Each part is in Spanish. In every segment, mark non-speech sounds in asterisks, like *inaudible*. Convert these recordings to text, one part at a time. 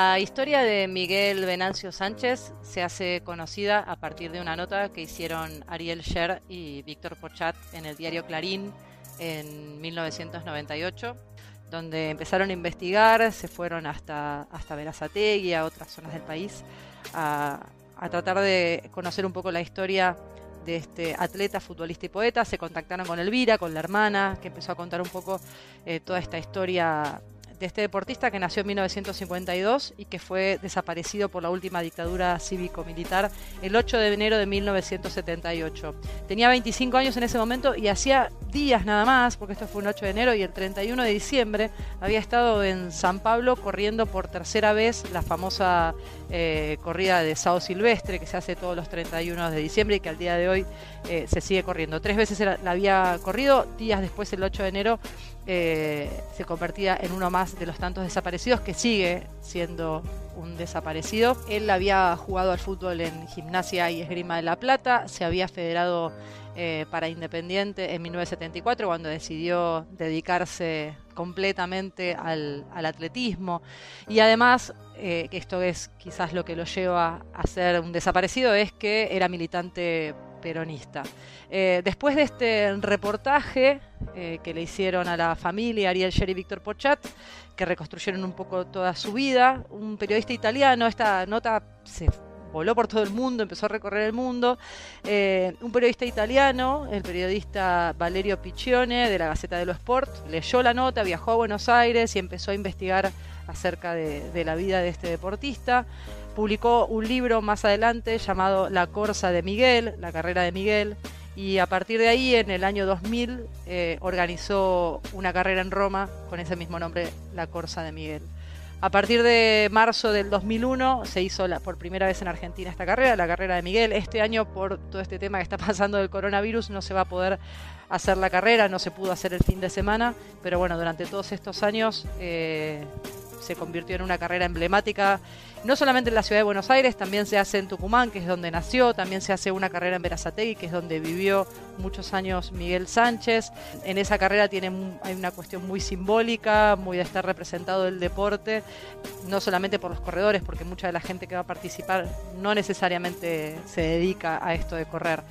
La historia de Miguel Venancio Sánchez se hace conocida a partir de una nota que hicieron Ariel Sher y Víctor Pochat en el diario Clarín en 1998, donde empezaron a investigar, se fueron hasta, hasta Verazategui, a otras zonas del país, a, tratar de conocer un poco la historia de este atleta, futbolista y poeta. Se contactaron con Elvira, con la hermana, que empezó a contar un poco eh, toda esta historia de este deportista que nació en 1952 y que fue desaparecido por la última dictadura cívico-militar el 8 de enero de 1978. Tenía 25 años en ese momento y hacía días nada más, porque esto fue un 8 de enero y el 31 de diciembre había estado en San Pablo corriendo por tercera vez la famosa eh, corrida de Sao Silvestre que se hace todos los 31 de diciembre y que al día de hoy eh, se sigue corriendo. Tres veces la había corrido, días después el 8 de enero eh, se convertía en uno más de los tantos desaparecidos que sigue siendo un desaparecido. Él había jugado al fútbol en Gimnasia y Esgrima de la Plata, se había federado eh, para Independiente en 1974 cuando decidió dedicarse completamente al, atletismo y además, eh, esto es quizás lo que lo lleva a ser un desaparecido, es que era militante peronista. Después de este reportaje que le hicieron a la familia Ariel Sher y Víctor Pochat, que reconstruyeron un poco toda su vida, un periodista italiano, esta nota se voló por todo el mundo, empezó a recorrer el mundo. Eh, un periodista italiano, el periodista Valerio Piccione de la Gaceta dello Sport, leyó la nota, viajó a Buenos Aires y empezó a investigar acerca de, la vida de este deportista. Publicó un libro más adelante llamado La Corsa de Miguel, la carrera de Miguel, y a partir de ahí, en el año 2000, eh, organizó una carrera en Roma con ese mismo nombre, La Corsa de Miguel. A partir de marzo del 2001 se hizo por primera vez en Argentina esta carrera, la carrera de Miguel. Este año, por todo este tema que está *laughs* pasando del coronavirus, no se va a poder hacer la carrera, no se pudo hacer el fin de semana, pero bueno, durante todos estos años eh, se convirtió en una carrera emblemática, no solamente en la ciudad de Buenos Aires, también se hace en Tucumán, que es donde nació, también se hace una carrera en Verazategui, que es donde vivió muchos años Miguel Sánchez. En esa carrera tiene hay una cuestión muy simbólica, muy de estar representado el deporte, no solamente por los corredores, porque mucha de la gente que va a participar no necesariamente se dedica a esto de correr.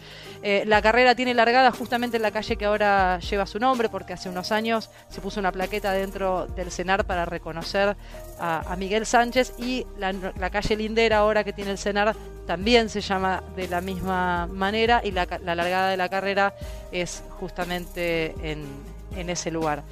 Eh, la carrera tiene largada justamente en la calle que ahora lleva su nombre, porque hace unos años se puso una plaqueta dentro del CENAR para reconocer a, Miguel Sánchez y la, calle Lindera ahora que tiene el CENAR también se llama de la misma manera y la, largada de la carrera es justamente en, en ese lugar.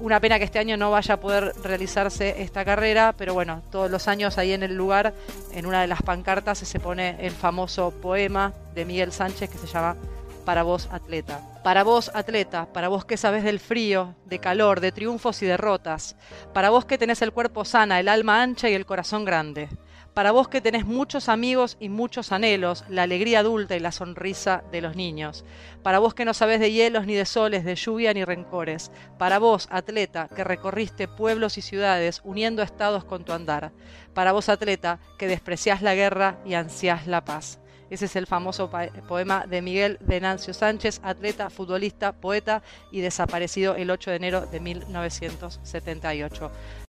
Una pena que este año no vaya a poder realizarse esta carrera, pero bueno, todos los años ahí en el lugar, en una de las pancartas, se pone el famoso poema de Miguel Sánchez que se llama para vos, atleta. Para vos, atleta, para vos que sabes del frío, de calor, de triunfos y derrotas. Para vos que tenés el cuerpo sana, el alma ancha y el corazón grande. Para vos que tenés muchos amigos y muchos anhelos, la alegría adulta y la sonrisa de los niños. Para vos que no sabés de hielos ni de soles, de lluvia ni rencores. Para vos, atleta, que recorriste pueblos y ciudades uniendo estados con tu andar. Para vos, atleta, que despreciás la guerra y ansiás la paz. Ese es el famoso poema de Miguel Venancio Sánchez, atleta, futbolista, poeta y desaparecido el 8 de enero de 1978.